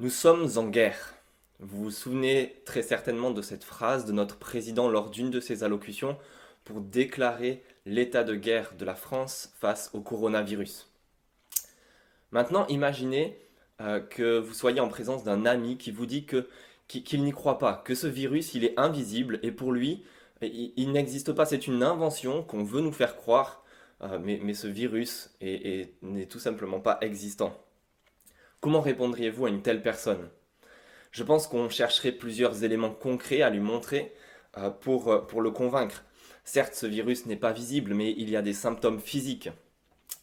Nous sommes en guerre. Vous vous souvenez très certainement de cette phrase de notre président lors d'une de ses allocutions pour déclarer l'état de guerre de la France face au coronavirus. Maintenant, imaginez euh, que vous soyez en présence d'un ami qui vous dit qu'il n'y croit pas, que ce virus il est invisible et pour lui il, n'existe pas, c'est une invention qu'on veut nous faire croire, euh, mais, ce virus n'est tout simplement pas existant. Comment répondriez-vous à une telle personne? Je pense qu'on chercherait plusieurs éléments concrets à lui montrer euh, pour, euh, pour le convaincre. Certes, ce virus n'est pas visible, mais il y a des symptômes physiques.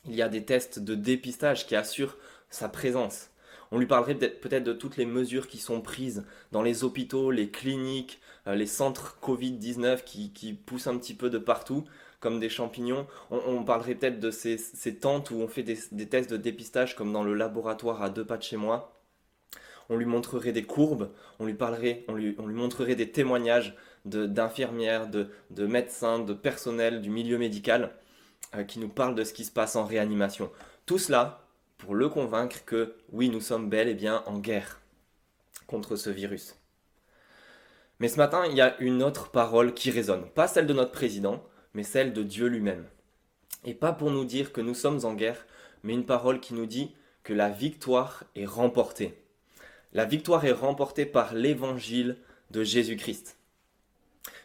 Il y a des tests de dépistage qui assurent sa présence. On lui parlerait peut-être de toutes les mesures qui sont prises dans les hôpitaux, les cliniques, euh, les centres Covid-19 qui, poussent un petit peu de partout comme des champignons. On, parlerait peut-être de ces, tentes où on fait des, tests de dépistage comme dans le laboratoire à deux pas de chez moi. On lui montrerait des courbes, on lui parlerait, on lui, montrerait des témoignages d'infirmières, de, médecins, de personnel du milieu médical euh, qui nous parlent de ce qui se passe en réanimation. Tout cela pour le convaincre que oui, nous sommes bel et bien en guerre contre ce virus. Mais ce matin, il y a une autre parole qui résonne, pas celle de notre président, mais celle de Dieu lui-même. Et pas pour nous dire que nous sommes en guerre, mais une parole qui nous dit que la victoire est remportée. La victoire est remportée par l'évangile de Jésus-Christ.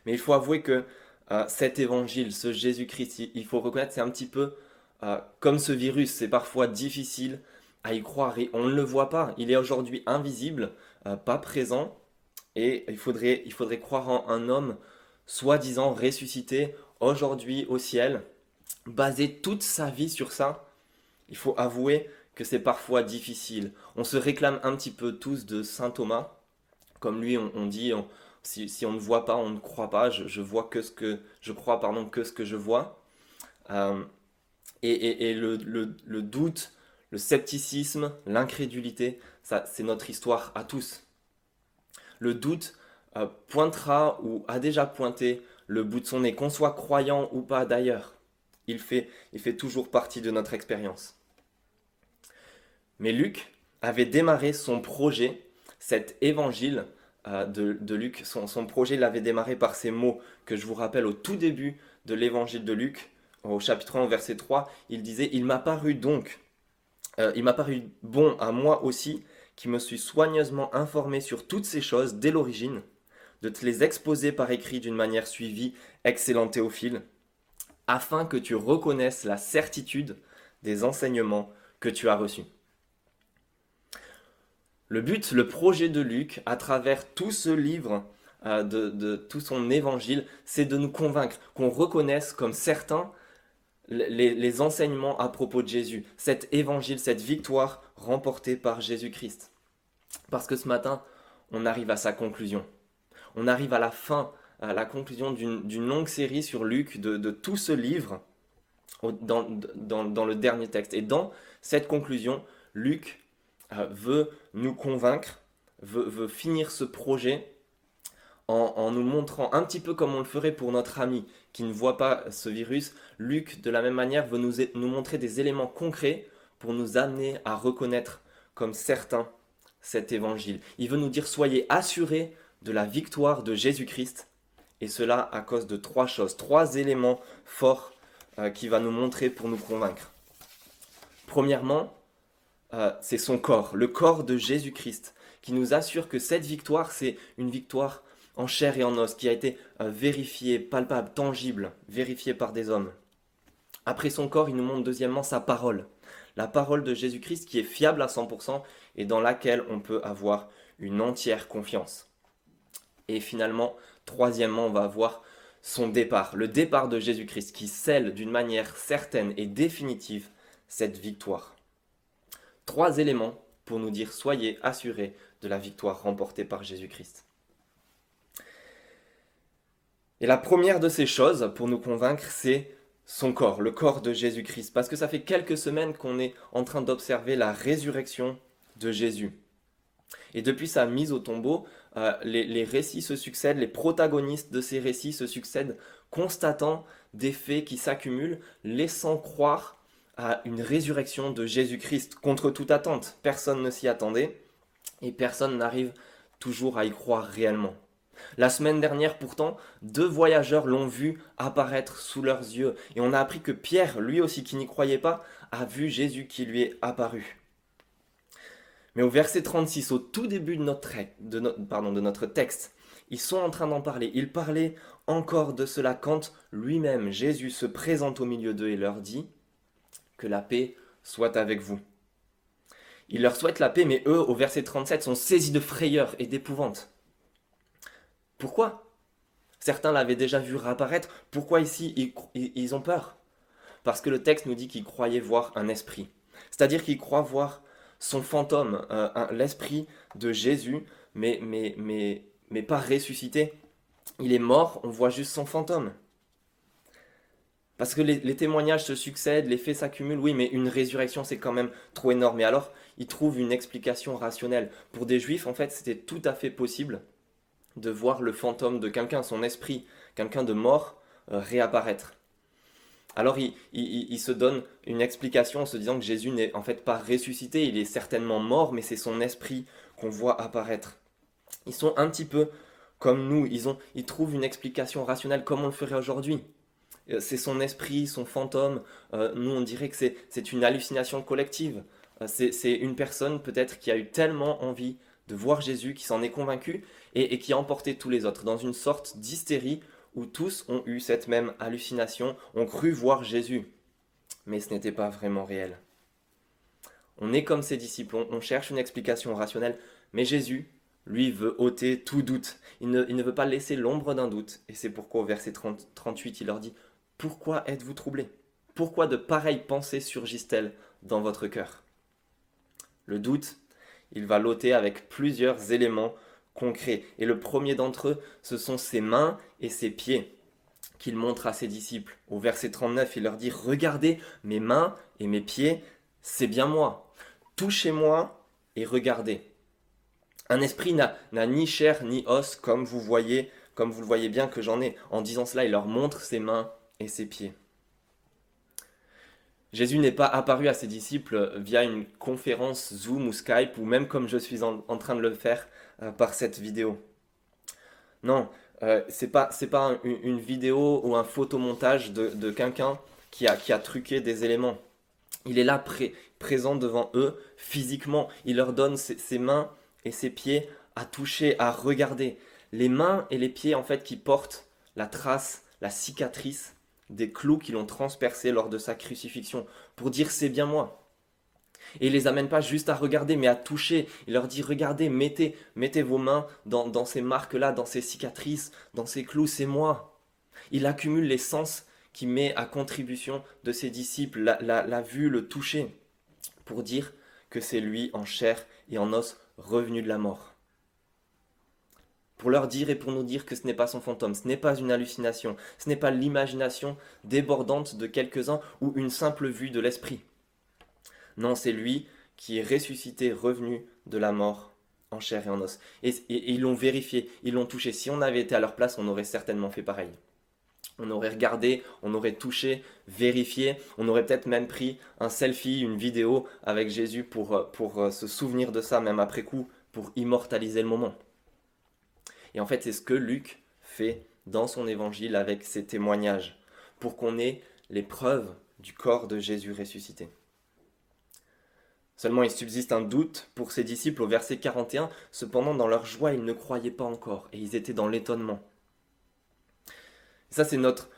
Mais il faut avouer que euh, cet évangile, ce Jésus-Christ, il faut reconnaître, c'est un petit peu euh, comme ce virus, c'est parfois difficile à y croire et on ne le voit pas. Il est aujourd'hui invisible, euh, pas présent, et il faudrait, il faudrait croire en un homme soi-disant ressuscité aujourd'hui au ciel, baser toute sa vie sur ça, il faut avouer que c'est parfois difficile. On se réclame un petit peu tous de Saint Thomas, comme lui on, dit, si, on ne voit pas, on ne croit pas. Je, vois que ce que je crois, pardon, que ce que je vois. Euh, et, le, le, doute, le scepticisme, l'incrédulité, ça c'est notre histoire à tous. Le doute euh, pointera ou a déjà pointé le bout de son nez, qu'on soit croyant ou pas d'ailleurs. Il fait, toujours partie de notre expérience. Mais Luc avait démarré son projet, cet évangile euh, de, Luc, son, son projet l'avait démarré par ces mots que je vous rappelle au tout début de l'évangile de Luc, au chapitre 1, verset 3, il disait Il m'a paru donc, euh, il m'a paru bon à moi aussi, qui me suis soigneusement informé sur toutes ces choses dès l'origine, de te les exposer par écrit d'une manière suivie, excellent Théophile, afin que tu reconnaisses la certitude des enseignements que tu as reçus. Le but, le projet de Luc, à travers tout ce livre, euh, de, de, tout son évangile, c'est de nous convaincre, qu'on reconnaisse comme certains les, enseignements à propos de Jésus, cet évangile, cette victoire remportée par Jésus-Christ. Parce que ce matin, on arrive à sa conclusion. On arrive à la fin, à la conclusion d'une longue série sur Luc, de, tout ce livre, dans, le dernier texte. Et dans cette conclusion, Luc euh, veut nous convaincre, veut finir ce projet en, nous montrant un petit peu comme on le ferait pour notre ami qui ne voit pas ce virus, Luc, de la même manière, veut nous, nous montrer des éléments concrets pour nous amener à reconnaître comme certains cet évangile. Il veut nous dire soyez assurés de la victoire de Jésus-Christ, et cela à cause de trois choses, trois éléments forts euh, qu'il va nous montrer pour nous convaincre. Premièrement, euh, c'est son corps, le corps de Jésus-Christ, qui nous assure que cette victoire, c'est une victoire en chair et en os, qui a été euh, vérifié, palpable, tangible, vérifié par des hommes. Après son corps, il nous montre deuxièmement sa parole, la parole de Jésus-Christ qui est fiable à 100% et dans laquelle on peut avoir une entière confiance. Et finalement, troisièmement, on va avoir son départ, le départ de Jésus-Christ qui scelle d'une manière certaine et définitive cette victoire. Trois éléments pour nous dire soyez assurés de la victoire remportée par Jésus-Christ. Et la première de ces choses, pour nous convaincre, c'est son corps, le corps de Jésus-Christ. Parce que ça fait quelques semaines qu'on est en train d'observer la résurrection de Jésus. Et depuis sa mise au tombeau, euh, les, récits se succèdent, les protagonistes de ces récits se succèdent, constatant des faits qui s'accumulent, laissant croire à une résurrection de Jésus-Christ contre toute attente. Personne ne s'y attendait. et personne n'arrive toujours à y croire réellement. La semaine dernière, pourtant, deux voyageurs l'ont vu apparaître sous leurs yeux, et on a appris que Pierre, lui aussi qui n'y croyait pas, a vu Jésus qui lui est apparu. Mais au verset 36, au tout début de notre, texte, ils sont en train d'en parler. Ils parlaient encore de cela quand lui-même, Jésus, se présente au milieu d'eux et leur dit Que la paix soit avec vous. Il leur souhaite la paix, mais eux, au verset 37, sont saisis de frayeur et d'épouvante. Pourquoi? Certains l'avaient déjà vu réapparaître. Pourquoi ici ils, ont peur? Parce que le texte nous dit qu'ils croyaient voir un esprit. C'est-à-dire qu'ils croient voir son fantôme, euh, l'esprit de Jésus, mais, pas ressuscité. Il est mort, on voit juste son fantôme. Parce que les, témoignages se succèdent, les faits s'accumulent, oui, mais une résurrection, c'est quand même trop énorme. Et alors, ils trouvent une explication rationnelle. Pour des juifs, en fait, c'était tout à fait possible de voir le fantôme de quelqu'un, son esprit, quelqu'un de mort, euh, réapparaître. Alors il, se donne une explication en se disant que Jésus n'est en fait pas ressuscité, il est certainement mort, mais c'est son esprit qu'on voit apparaître. Ils sont un petit peu comme nous, ils, ont, ils trouvent une explication rationnelle comme on le ferait aujourd'hui. Euh, c'est son esprit, son fantôme. Euh, nous, on dirait que c'est une hallucination collective. c'est une personne peut-être qui a eu tellement envie de voir Jésus, qui s'en est convaincu et, qui a emporté tous les autres dans une sorte d'hystérie où tous ont eu cette même hallucination, ont cru voir Jésus. Mais ce n'était pas vraiment réel. On est comme ses disciples, on, cherche une explication rationnelle, mais Jésus, lui, veut ôter tout doute. Il ne, veut pas laisser l'ombre d'un doute. Et c'est pourquoi au verset 38, il leur dit, Pourquoi êtes-vous troublés? Pourquoi de pareilles pensées surgissent-elles dans votre cœur? Le doute, il va l'ôter avec plusieurs éléments Et le premier d'entre eux, ce sont ses mains et ses pieds qu'il montre à ses disciples. Au verset 39, il leur dit, Regardez mes mains et mes pieds, c'est bien moi. Touchez-moi et regardez. Un esprit n'a ni chair ni os, comme vous voyez, comme vous le voyez bien que j'en ai. En disant cela, il leur montre ses mains et ses pieds. Jésus n'est pas apparu à ses disciples via une conférence Zoom ou Skype, ou même comme je suis en, train de le faire euh, par cette vidéo. Non, euh, c'est pas, pas une, vidéo ou un photomontage de, de quelqu'un qui a, qui a truqué des éléments. Il est là présent devant eux physiquement. Il leur donne ses, ses, mains et ses pieds à toucher, à regarder. Les mains et les pieds en fait qui portent la trace, la cicatrice des clous qui l'ont transpercé lors de sa crucifixion, pour dire c'est bien moi. Et il les amène pas juste à regarder, mais à toucher. Il leur dit regardez, mettez, mettez vos mains dans, ces marques-là, dans ces cicatrices, dans ces clous, c'est moi. Il accumule les sens qui met à contribution de ses disciples, la, la vue, le toucher, pour dire que c'est lui en chair et en os revenu de la mort pour leur dire et pour nous dire que ce n'est pas son fantôme, ce n'est pas une hallucination, ce n'est pas l'imagination débordante de quelques-uns ou une simple vue de l'esprit. Non, c'est lui qui est ressuscité, revenu de la mort en chair et en os. Et, ils l'ont vérifié, ils l'ont touché. Si on avait été à leur place, on aurait certainement fait pareil. On aurait regardé, on aurait touché, vérifié, on aurait peut-être même pris un selfie, une vidéo avec Jésus pour, pour euh, se souvenir de ça, même après coup, pour immortaliser le moment. Et en fait, c'est ce que Luc fait dans son évangile avec ses témoignages, pour qu'on ait les preuves du corps de Jésus ressuscité. Seulement il subsiste un doute pour ses disciples au verset 41, cependant dans leur joie ils ne croyaient pas encore, et ils étaient dans l'étonnement. Ça c'est notre,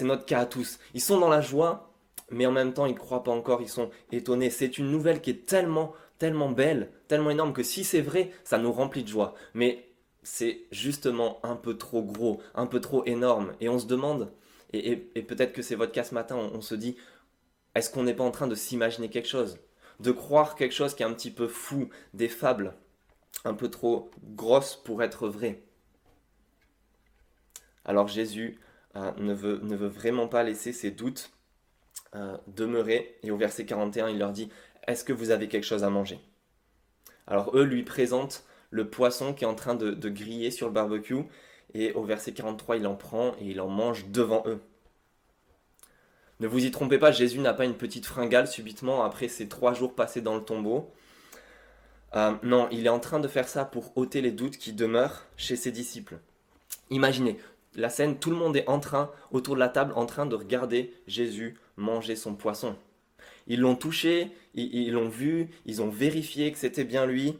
notre cas à tous. Ils sont dans la joie, mais en même temps ils ne croient pas encore, ils sont étonnés. C'est une nouvelle qui est tellement, tellement belle, tellement énorme que si c'est vrai, ça nous remplit de joie. Mais c'est justement un peu trop gros, un peu trop énorme. Et on se demande, et, peut-être que c'est votre cas ce matin, on, se dit, est-ce qu'on n'est pas en train de s'imaginer quelque chose? De croire quelque chose qui est un petit peu fou, des fables, un peu trop grosses pour être vraies Alors Jésus euh, ne, veut, vraiment pas laisser ses doutes euh, demeurer. Et au verset 41, il leur dit, est-ce que vous avez quelque chose à manger? Alors eux lui présentent le poisson qui est en train de, griller sur le barbecue. Et au verset 43, il en prend et il en mange devant eux. Ne vous y trompez pas, Jésus n'a pas une petite fringale subitement après ces trois jours passés dans le tombeau. Euh, non, il est en train de faire ça pour ôter les doutes qui demeurent chez ses disciples. Imaginez, la scène, tout le monde est en train, autour de la table, en train de regarder Jésus manger son poisson. Ils l'ont touché, ils l'ont vu, ils ont vérifié que c'était bien lui.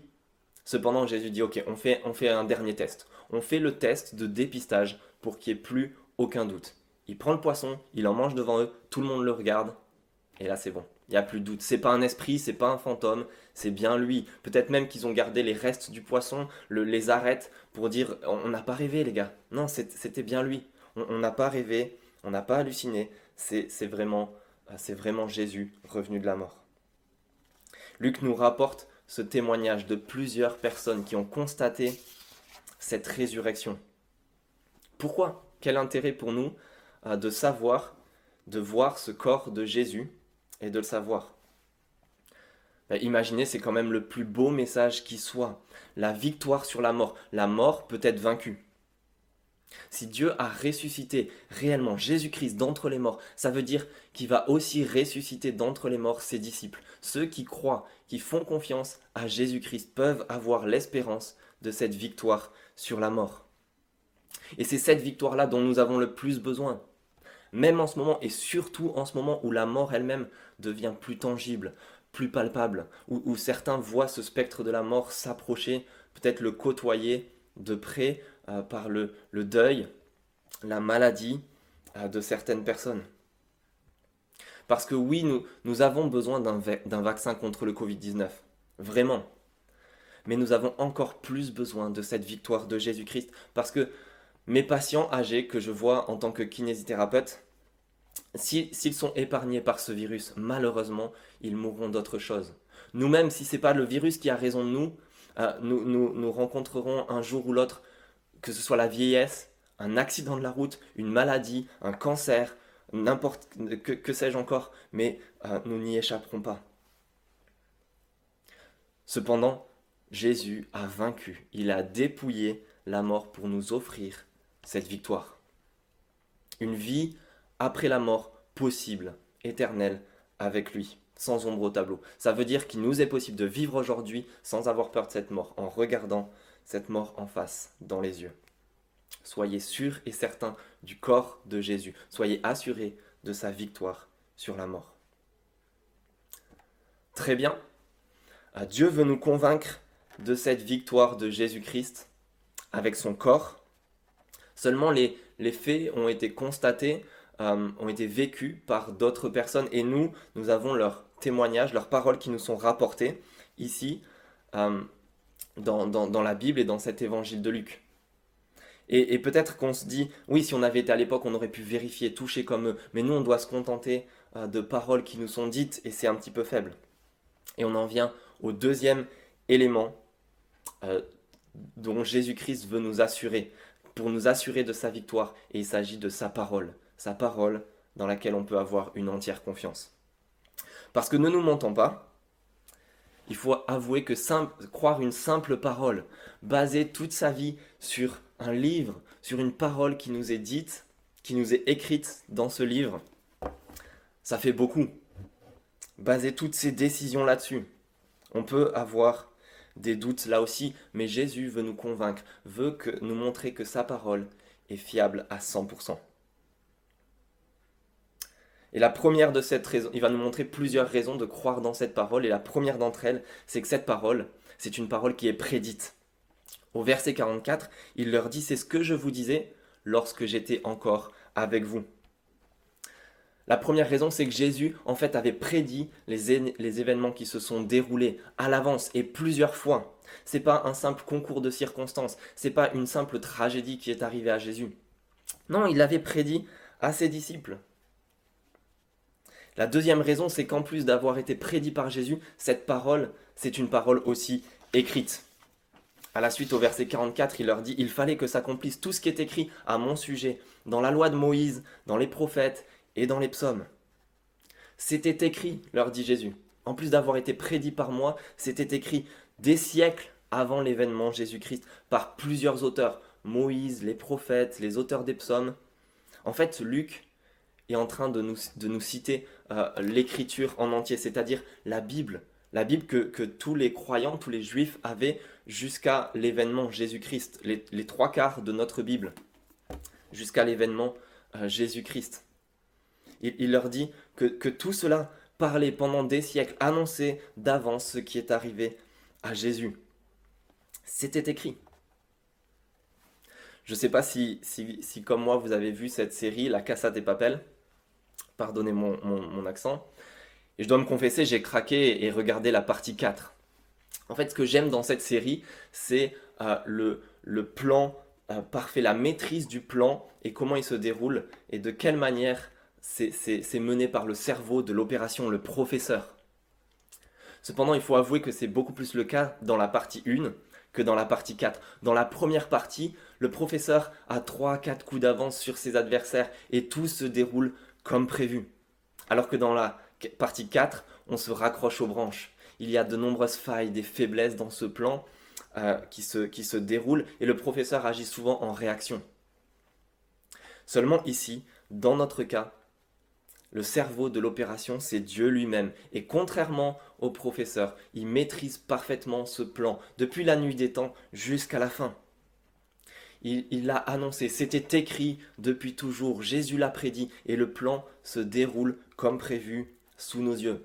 Cependant, Jésus dit, ok, on fait, on fait un dernier test. On fait le test de dépistage pour qu'il n'y ait plus aucun doute. Il prend le poisson, il en mange devant eux, tout le monde le regarde, et là c'est bon. Il n'y a plus de doute. C'est pas un esprit, c'est pas un fantôme, c'est bien lui. Peut-être même qu'ils ont gardé les restes du poisson, le, les arêtes, pour dire on n'a pas rêvé, les gars. Non, c'était bien lui. On n'a pas rêvé, on n'a pas halluciné. C'est vraiment, Jésus revenu de la mort. Luc nous rapporte ce témoignage de plusieurs personnes qui ont constaté cette résurrection. Pourquoi? Quel intérêt pour nous de savoir, de voir ce corps de Jésus et de le savoir. Ben, imaginez, c'est quand même le plus beau message qui soit. La victoire sur la mort. La mort peut être vaincue. Si Dieu a ressuscité réellement Jésus-Christ d'entre les morts, ça veut dire qu'il va aussi ressusciter d'entre les morts ses disciples. Ceux qui croient, qui font confiance à Jésus-Christ peuvent avoir l'espérance de cette victoire sur la mort. Et c'est cette victoire-là dont nous avons le plus besoin même en ce moment, et surtout en ce moment où la mort elle-même devient plus tangible, plus palpable, où, certains voient ce spectre de la mort s'approcher, peut-être le côtoyer de près euh, par le, deuil, la maladie euh, de certaines personnes. Parce que oui, nous, nous avons besoin d'un vaccin contre le Covid-19, vraiment. Mais nous avons encore plus besoin de cette victoire de Jésus-Christ, parce que mes patients âgés que je vois en tant que kinésithérapeute, s'ils sont épargnés par ce virus, malheureusement, ils mourront d'autre chose. Nous-mêmes, si ce n'est pas le virus qui a raison de nous, euh, nous, nous, rencontrerons un jour ou l'autre, que ce soit la vieillesse, un accident de la route, une maladie, un cancer, n'importe que, sais-je encore, mais euh, nous n'y échapperons pas. Cependant, Jésus a vaincu, il a dépouillé la mort pour nous offrir cette victoire. Une vie après la mort possible, éternelle, avec lui, sans ombre au tableau. Ça veut dire qu'il nous est possible de vivre aujourd'hui sans avoir peur de cette mort, en regardant cette mort en face, dans les yeux. Soyez sûrs et certains du corps de Jésus. Soyez assurés de sa victoire sur la mort. Très bien. Euh, Dieu veut nous convaincre de cette victoire de Jésus-Christ avec son corps Seulement les, faits ont été constatés, euh, ont été vécus par d'autres personnes et nous, nous avons leurs témoignages, leurs paroles qui nous sont rapportées ici euh, dans, la Bible et dans cet évangile de Luc. Et, et peut-être qu'on se dit, oui, si on avait été à l'époque, on aurait pu vérifier, toucher comme eux, mais nous, on doit se contenter euh, de paroles qui nous sont dites et c'est un petit peu faible. Et on en vient au deuxième élément dont Jésus-Christ veut nous assurer pour nous assurer de sa victoire, et il s'agit de sa parole, sa parole dans laquelle on peut avoir une entière confiance. Parce que ne nous mentons pas, il faut avouer que croire une simple parole, baser toute sa vie sur un livre, sur une parole qui nous est dite, qui nous est écrite dans ce livre, ça fait beaucoup. Baser toutes ses décisions là-dessus. On peut avoir des doutes là aussi, mais Jésus veut nous convaincre, veut que, nous montrer que sa parole est fiable à 100%. Et la première de cette raison, il va nous montrer plusieurs raisons de croire dans cette parole, et la première d'entre elles, c'est que cette parole, c'est une parole qui est prédite. Au verset 44, il leur dit, c'est ce que je vous disais lorsque j'étais encore avec vous. La première raison, c'est que Jésus, en fait, avait prédit les, événements qui se sont déroulés à l'avance et plusieurs fois. C'est pas un simple concours de circonstances, c'est pas une simple tragédie qui est arrivée à Jésus. Non, il l'avait prédit à ses disciples. La deuxième raison, c'est qu'en plus d'avoir été prédit par Jésus, cette parole, c'est une parole aussi écrite. À la suite, au verset 44, il leur dit Il fallait que s'accomplisse tout ce qui est écrit à mon sujet, dans la loi de Moïse, dans les prophètes et dans les psaumes. C'était écrit, leur dit Jésus. En plus d'avoir été prédit par moi, c'était écrit des siècles avant l'événement Jésus-Christ par plusieurs auteurs, Moïse, les prophètes, les auteurs des psaumes. En fait, Luc est en train de nous, citer euh, l'écriture en entier, c'est-à-dire la Bible, La Bible que, tous les croyants, tous les juifs avaient jusqu'à l'événement Jésus-Christ, les, trois quarts de notre Bible, jusqu'à l'événement euh, Jésus-Christ. Il, leur dit que, que tout cela parlait pendant des siècles, annonçait d'avance ce qui est arrivé à Jésus. C'était écrit. Je ne sais pas si, si, comme moi, vous avez vu cette série, La Casa des Papel. Pardonnez mon, mon, accent. Et je dois me confesser, j'ai craqué et regardé la partie 4. En fait, ce que j'aime dans cette série, c'est euh, le, le, plan euh, parfait, la maîtrise du plan et comment il se déroule et de quelle manière c'est mené par le cerveau de l'opération, le professeur. Cependant, il faut avouer que c'est beaucoup plus le cas dans la partie 1 que dans la partie 4. Dans la première partie, le professeur a 3-4 coups d'avance sur ses adversaires et tout se déroule comme prévu. Alors que dans la partie 4, on se raccroche aux branches. Il y a de nombreuses failles, des faiblesses dans ce plan euh, qui, se, qui se déroulent et le professeur agit souvent en réaction. Seulement ici, dans notre cas, le cerveau de l'opération, c'est Dieu lui-même. Et contrairement au professeur, il maîtrise parfaitement ce plan, depuis la nuit des temps jusqu'à la fin. Il l'a annoncé, c'était écrit depuis toujours, Jésus l'a prédit, et le plan se déroule comme prévu sous nos yeux.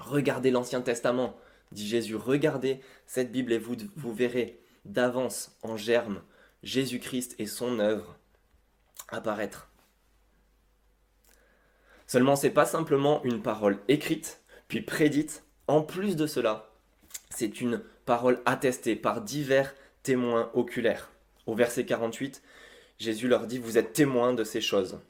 Regardez l'Ancien Testament, dit Jésus, regardez cette Bible et vous, vous verrez d'avance en germe Jésus-Christ et son œuvre apparaître. Seulement, c'est pas simplement une parole écrite, puis prédite. En plus de cela, c'est une parole attestée par divers témoins oculaires. Au verset 48, Jésus leur dit, vous êtes témoins de ces choses.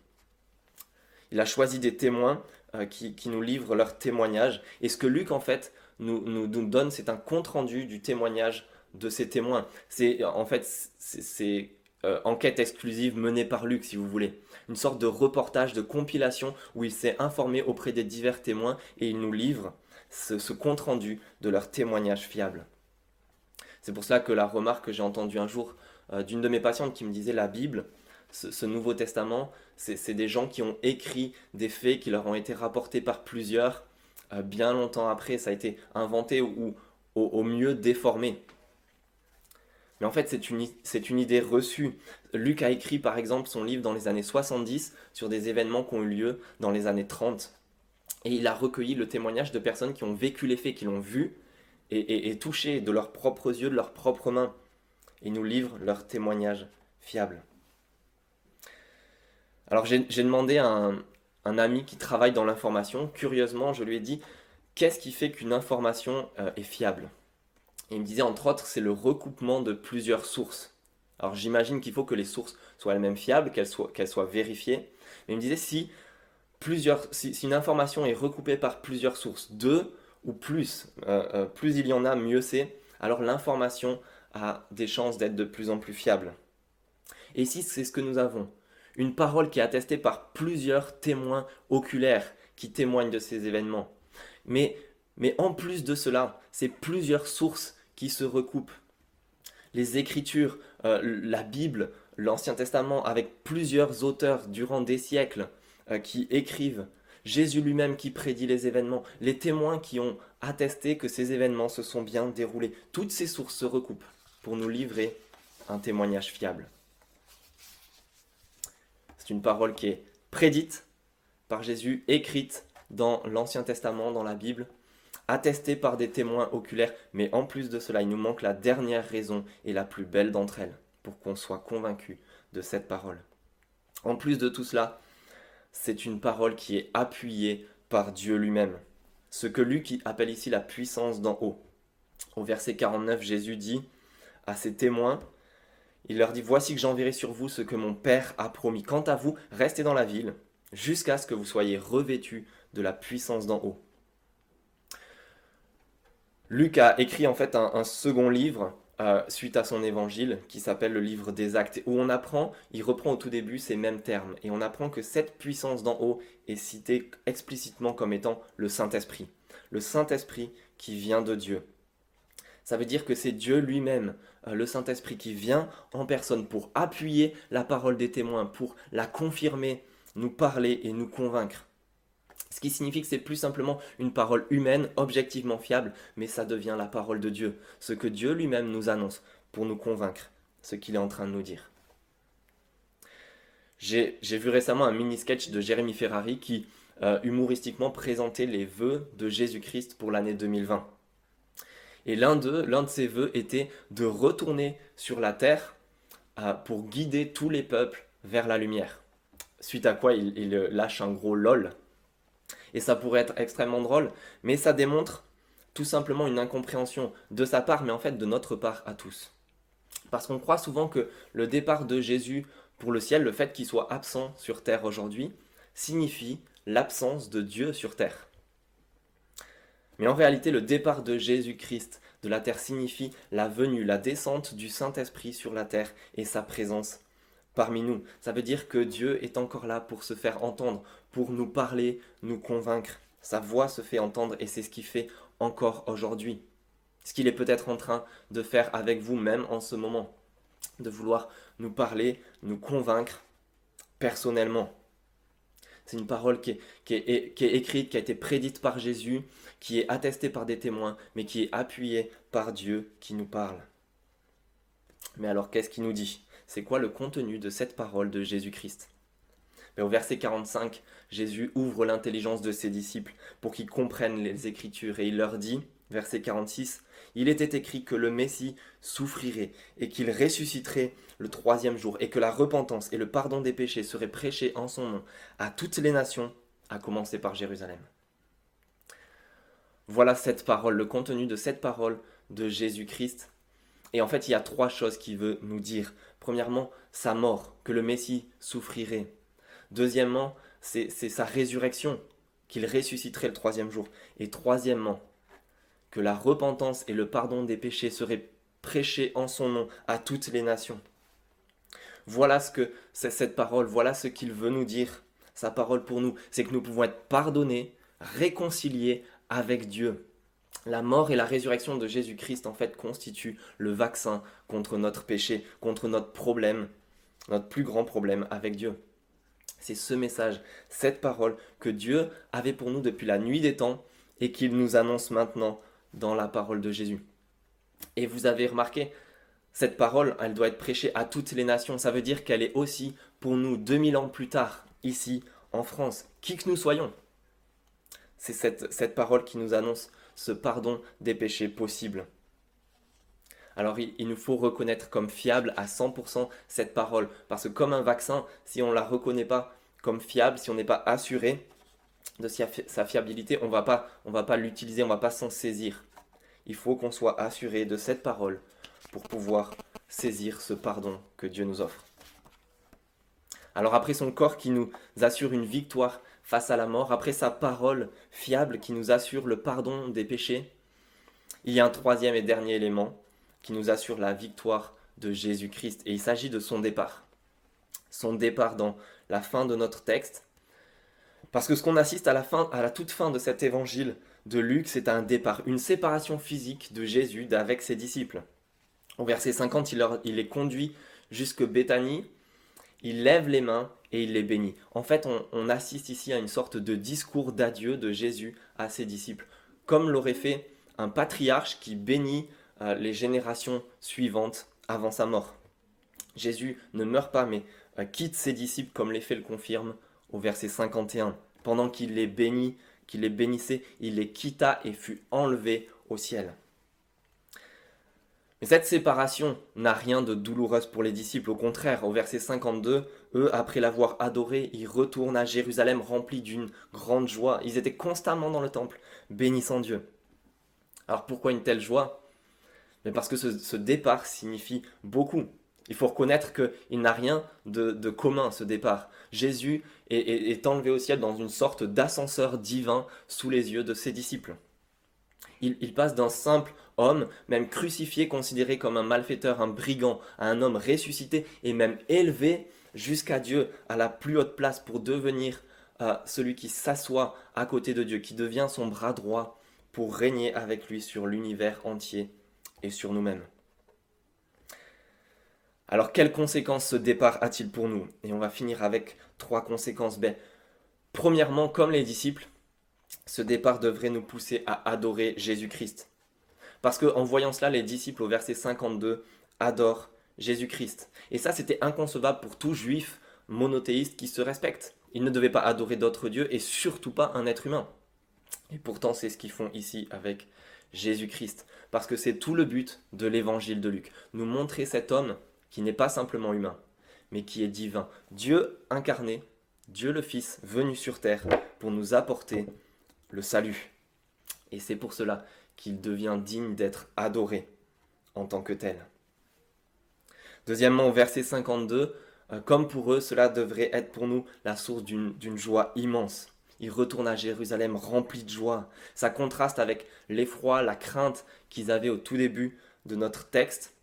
Il a choisi des témoins euh, qui, nous livrent leur témoignage. Et ce que Luc, en fait, nous, nous, donne, c'est un compte-rendu du témoignage de ces témoins. C'est en fait, c'est euh, enquête exclusive menée par Luc, si vous voulez. Une sorte de reportage, de compilation où il s'est informé auprès des divers témoins et il nous livre ce, compte-rendu de leur témoignage fiable. C'est pour cela que la remarque que j'ai entendue un jour euh, d'une de mes patientes qui me disait la Bible, ce, Nouveau Testament, c'est des gens qui ont écrit des faits qui leur ont été rapportés par plusieurs euh, bien longtemps après. Ça a été inventé ou au mieux déformé. Mais en fait, c'est une, idée reçue. Luc a écrit par exemple son livre dans les années 70 sur des événements qui ont eu lieu dans les années 30. Et il a recueilli le témoignage de personnes qui ont vécu les faits, qui l'ont vu et, touché de leurs propres yeux, de leurs propres mains. Et nous livre leur témoignage fiable. Alors j'ai demandé à un, un, ami qui travaille dans l'information, curieusement, je lui ai dit, qu'est-ce qui fait qu'une information euh, est fiable? Il me disait entre autres, c'est le recoupement de plusieurs sources. Alors j'imagine qu'il faut que les sources soient elles-mêmes fiables, qu'elles soient, qu'elles soient vérifiées. Mais il me disait si, plusieurs, si, une information est recoupée par plusieurs sources, deux ou plus, euh, euh, plus il y en a, mieux c'est, alors l'information a des chances d'être de plus en plus fiable. Et ici, c'est ce que nous avons. Une parole qui est attestée par plusieurs témoins oculaires qui témoignent de ces événements. Mais, mais en plus de cela, c'est plusieurs sources qui se recoupent. Les Écritures, euh, la Bible, l'Ancien Testament, avec plusieurs auteurs durant des siècles euh, qui écrivent, Jésus lui-même qui prédit les événements, les témoins qui ont attesté que ces événements se sont bien déroulés. Toutes ces sources se recoupent pour nous livrer un témoignage fiable. C'est une parole qui est prédite par Jésus, écrite dans l'Ancien Testament, dans la Bible, attesté par des témoins oculaires, mais en plus de cela, il nous manque la dernière raison et la plus belle d'entre elles pour qu'on soit convaincu de cette parole. En plus de tout cela, c'est une parole qui est appuyée par Dieu lui-même. Ce que Luc appelle ici la puissance d'en haut. Au verset 49, Jésus dit à ses témoins, il leur dit, Voici que j'enverrai sur vous ce que mon Père a promis. Quant à vous, restez dans la ville jusqu'à ce que vous soyez revêtus de la puissance d'en haut. Luc a écrit en fait un, second livre euh, suite à son évangile qui s'appelle le livre des actes, où on apprend, il reprend au tout début ces mêmes termes, et on apprend que cette puissance d'en haut est citée explicitement comme étant le Saint-Esprit. Le Saint-Esprit qui vient de Dieu. Ça veut dire que c'est Dieu lui-même, euh, le Saint-Esprit, qui vient en personne pour appuyer la parole des témoins, pour la confirmer, nous parler et nous convaincre. Ce qui signifie que c'est plus simplement une parole humaine, objectivement fiable, mais ça devient la parole de Dieu, ce que Dieu lui-même nous annonce pour nous convaincre, ce qu'il est en train de nous dire. J'ai vu récemment un mini-sketch de Jérémy Ferrari qui, euh, humoristiquement, présentait les vœux de Jésus-Christ pour l'année 2020. Et l'un de ses vœux était de retourner sur la terre euh, pour guider tous les peuples vers la lumière. Suite à quoi il lâche un gros lol. Et ça pourrait être extrêmement drôle, mais ça démontre tout simplement une incompréhension de sa part, mais en fait de notre part à tous. Parce qu'on croit souvent que le départ de Jésus pour le ciel, le fait qu'il soit absent sur terre aujourd'hui, signifie l'absence de Dieu sur terre. Mais en réalité, le départ de Jésus-Christ de la terre signifie la venue, la descente du Saint-Esprit sur la terre et sa présence parmi nous. Ça veut dire que Dieu est encore là pour se faire entendre, pour nous parler, nous convaincre. Sa voix se fait entendre et c'est ce qu'il fait encore aujourd'hui. Ce qu'il est peut-être en train de faire avec vous même en ce moment de vouloir nous parler, nous convaincre personnellement. C'est une parole qui est, qui, est, écrite, qui a été prédite par Jésus, qui est attestée par des témoins, mais qui est appuyée par Dieu qui nous parle. Mais alors qu'est-ce qu'il nous dit? C'est quoi le contenu de cette parole de Jésus-Christ? Mais Au verset 45, Jésus ouvre l'intelligence de ses disciples pour qu'ils comprennent les Écritures et il leur dit, verset 46, il était écrit que le Messie souffrirait et qu'il ressusciterait le troisième jour et que la repentance et le pardon des péchés seraient prêchés en son nom à toutes les nations, à commencer par Jérusalem. Voilà cette parole, le contenu de cette parole de Jésus-Christ. Et en fait, il y a trois choses qu'il veut nous dire. Premièrement, sa mort, que le Messie souffrirait. Deuxièmement, c'est sa résurrection, qu'il ressusciterait le troisième jour. Et troisièmement, que la repentance et le pardon des péchés seraient prêchés en son nom à toutes les nations. Voilà ce que c'est cette parole, voilà ce qu'il veut nous dire. Sa parole pour nous, c'est que nous pouvons être pardonnés, réconciliés avec Dieu. La mort et la résurrection de Jésus-Christ en fait constituent le vaccin contre notre péché, contre notre problème, notre plus grand problème avec Dieu. C'est ce message, cette parole que Dieu avait pour nous depuis la nuit des temps et qu'il nous annonce maintenant dans la parole de Jésus. Et vous avez remarqué, cette parole, elle doit être prêchée à toutes les nations. Ça veut dire qu'elle est aussi pour nous 2000 ans plus tard, ici en France, qui que nous soyons. C'est cette, cette parole qui nous annonce ce pardon des péchés possibles. Alors il, nous faut reconnaître comme fiable à 100% cette parole, parce que comme un vaccin, si on ne la reconnaît pas comme fiable, si on n'est pas assuré, de sa fiabilité, on on va pas l'utiliser, on va pas s'en saisir. Il faut qu'on soit assuré de cette parole pour pouvoir saisir ce pardon que Dieu nous offre. Alors après son corps qui nous assure une victoire face à la mort, après sa parole fiable qui nous assure le pardon des péchés, il y a un troisième et dernier élément qui nous assure la victoire de Jésus-Christ et il s'agit de son départ. Son départ dans la fin de notre texte, parce que ce qu'on assiste à la, fin, à la toute fin de cet évangile de Luc, c'est un départ, une séparation physique de Jésus avec ses disciples. Au verset 50, il, leur, il les conduit jusque Béthanie, il lève les mains et il les bénit. En fait, on, assiste ici à une sorte de discours d'adieu de Jésus à ses disciples, comme l'aurait fait un patriarche qui bénit euh, les générations suivantes avant sa mort. Jésus ne meurt pas, mais euh, quitte ses disciples, comme les faits le confirment au verset 51 pendant qu'il les bénit, qu'il les bénissait, il les quitta et fut enlevé au ciel. Mais cette séparation n'a rien de douloureuse pour les disciples. Au contraire, au verset 52, eux, après l'avoir adoré, ils retournent à Jérusalem remplis d'une grande joie. Ils étaient constamment dans le temple, bénissant Dieu. Alors pourquoi une telle joie? Mais Parce que ce, départ signifie beaucoup. Il faut reconnaître qu'il n'a rien de, commun, ce départ. Jésus est, enlevé au ciel dans une sorte d'ascenseur divin sous les yeux de ses disciples. Il, il passe d'un simple homme, même crucifié, considéré comme un malfaiteur, un brigand, à un homme ressuscité et même élevé jusqu'à Dieu, à la plus haute place pour devenir euh, celui qui s'assoit à côté de Dieu, qui devient son bras droit pour régner avec lui sur l'univers entier sur nous-mêmes. Alors quelles conséquences ce départ a-t-il pour nous? Et on va finir avec trois conséquences. Ben, premièrement, comme les disciples, ce départ devrait nous pousser à adorer Jésus-Christ. Parce qu'en voyant cela, les disciples au verset 52 adorent Jésus-Christ. Et ça, c'était inconcevable pour tout juif monothéiste qui se respecte. Ils ne devaient pas adorer d'autres dieux et surtout pas un être humain. Et pourtant, c'est ce qu'ils font ici avec Jésus-Christ. Parce que c'est tout le but de l'évangile de Luc. Nous montrer cet homme qui n'est pas simplement humain, mais qui est divin. Dieu incarné, Dieu le Fils, venu sur terre pour nous apporter le salut. Et c'est pour cela qu'il devient digne d'être adoré en tant que tel. Deuxièmement, au verset 52, euh, comme pour eux, cela devrait être pour nous la source d'une joie immense. Ils retournent à Jérusalem remplis de joie. Ça contraste avec l'effroi, la crainte qu'ils avaient au tout début de notre texte.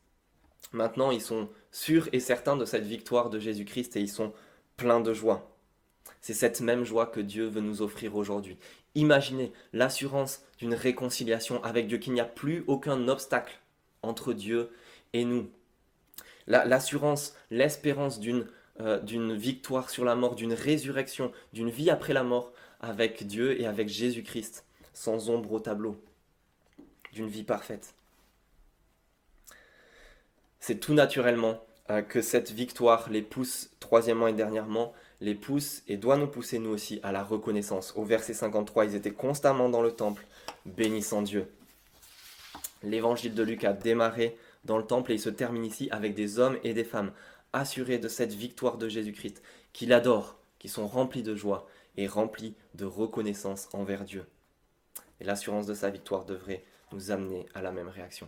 Maintenant, ils sont sûrs et certains de cette victoire de Jésus-Christ et ils sont pleins de joie. C'est cette même joie que Dieu veut nous offrir aujourd'hui. Imaginez l'assurance d'une réconciliation avec Dieu, qu'il n'y a plus aucun obstacle entre Dieu et nous. L'assurance, l'espérance euh, d'une victoire sur la mort, d'une résurrection, d'une vie après la mort avec Dieu et avec Jésus-Christ, sans ombre au tableau, d'une vie parfaite. C'est tout naturellement euh, que cette victoire les pousse, troisièmement et dernièrement, les pousse et doit nous pousser nous aussi à la reconnaissance. Au verset 53, ils étaient constamment dans le temple, bénissant Dieu. L'évangile de Luc a démarré dans le temple et il se termine ici avec des hommes et des femmes assurés de cette victoire de Jésus-Christ, qu'il adore, qui sont remplis de joie et remplis de reconnaissance envers Dieu. Et l'assurance de sa victoire devrait nous amener à la même réaction.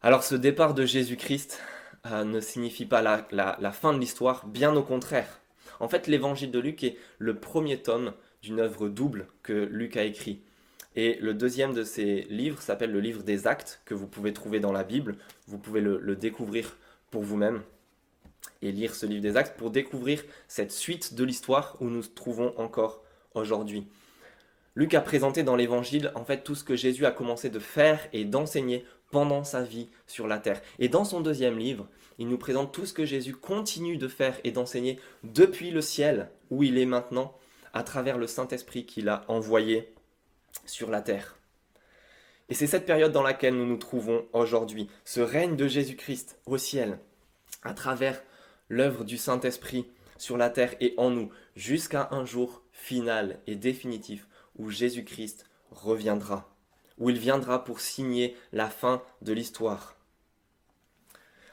Alors ce départ de Jésus-Christ euh, ne signifie pas la, la fin de l'histoire, bien au contraire. En fait, l'évangile de Luc est le premier tome d'une œuvre double que Luc a écrit. Et le deuxième de ces livres s'appelle le livre des actes, que vous pouvez trouver dans la Bible. Vous pouvez le, découvrir pour vous-même et lire ce livre des actes pour découvrir cette suite de l'histoire où nous nous trouvons encore aujourd'hui. Luc a présenté dans l'évangile en fait tout ce que Jésus a commencé de faire et d'enseigner pendant sa vie sur la terre. Et dans son deuxième livre, il nous présente tout ce que Jésus continue de faire et d'enseigner depuis le ciel où il est maintenant à travers le Saint-Esprit qu'il a envoyé sur la terre. Et c'est cette période dans laquelle nous nous trouvons aujourd'hui, ce règne de Jésus-Christ au ciel, à travers l'œuvre du Saint-Esprit sur la terre et en nous, jusqu'à un jour final et définitif où Jésus-Christ reviendra, où il viendra pour signer la fin de l'histoire.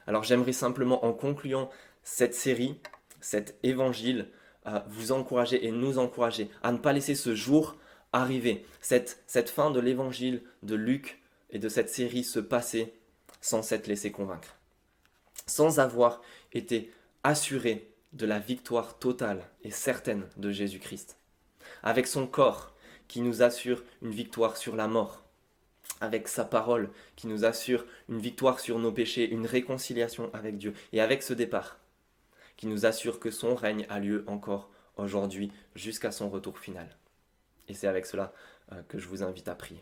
Alors j'aimerais simplement, en concluant cette série, cet évangile, à vous encourager et nous encourager à ne pas laisser ce jour arriver, cette, cette fin de l'évangile de Luc et de cette série se passer sans s'être laissé convaincre, sans avoir été assuré de la victoire totale et certaine de Jésus-Christ, avec son corps qui nous assure une victoire sur la mort, avec sa parole qui nous assure une victoire sur nos péchés, une réconciliation avec Dieu, et avec ce départ qui nous assure que son règne a lieu encore aujourd'hui jusqu'à son retour final. Et c'est avec cela euh, que je vous invite à prier.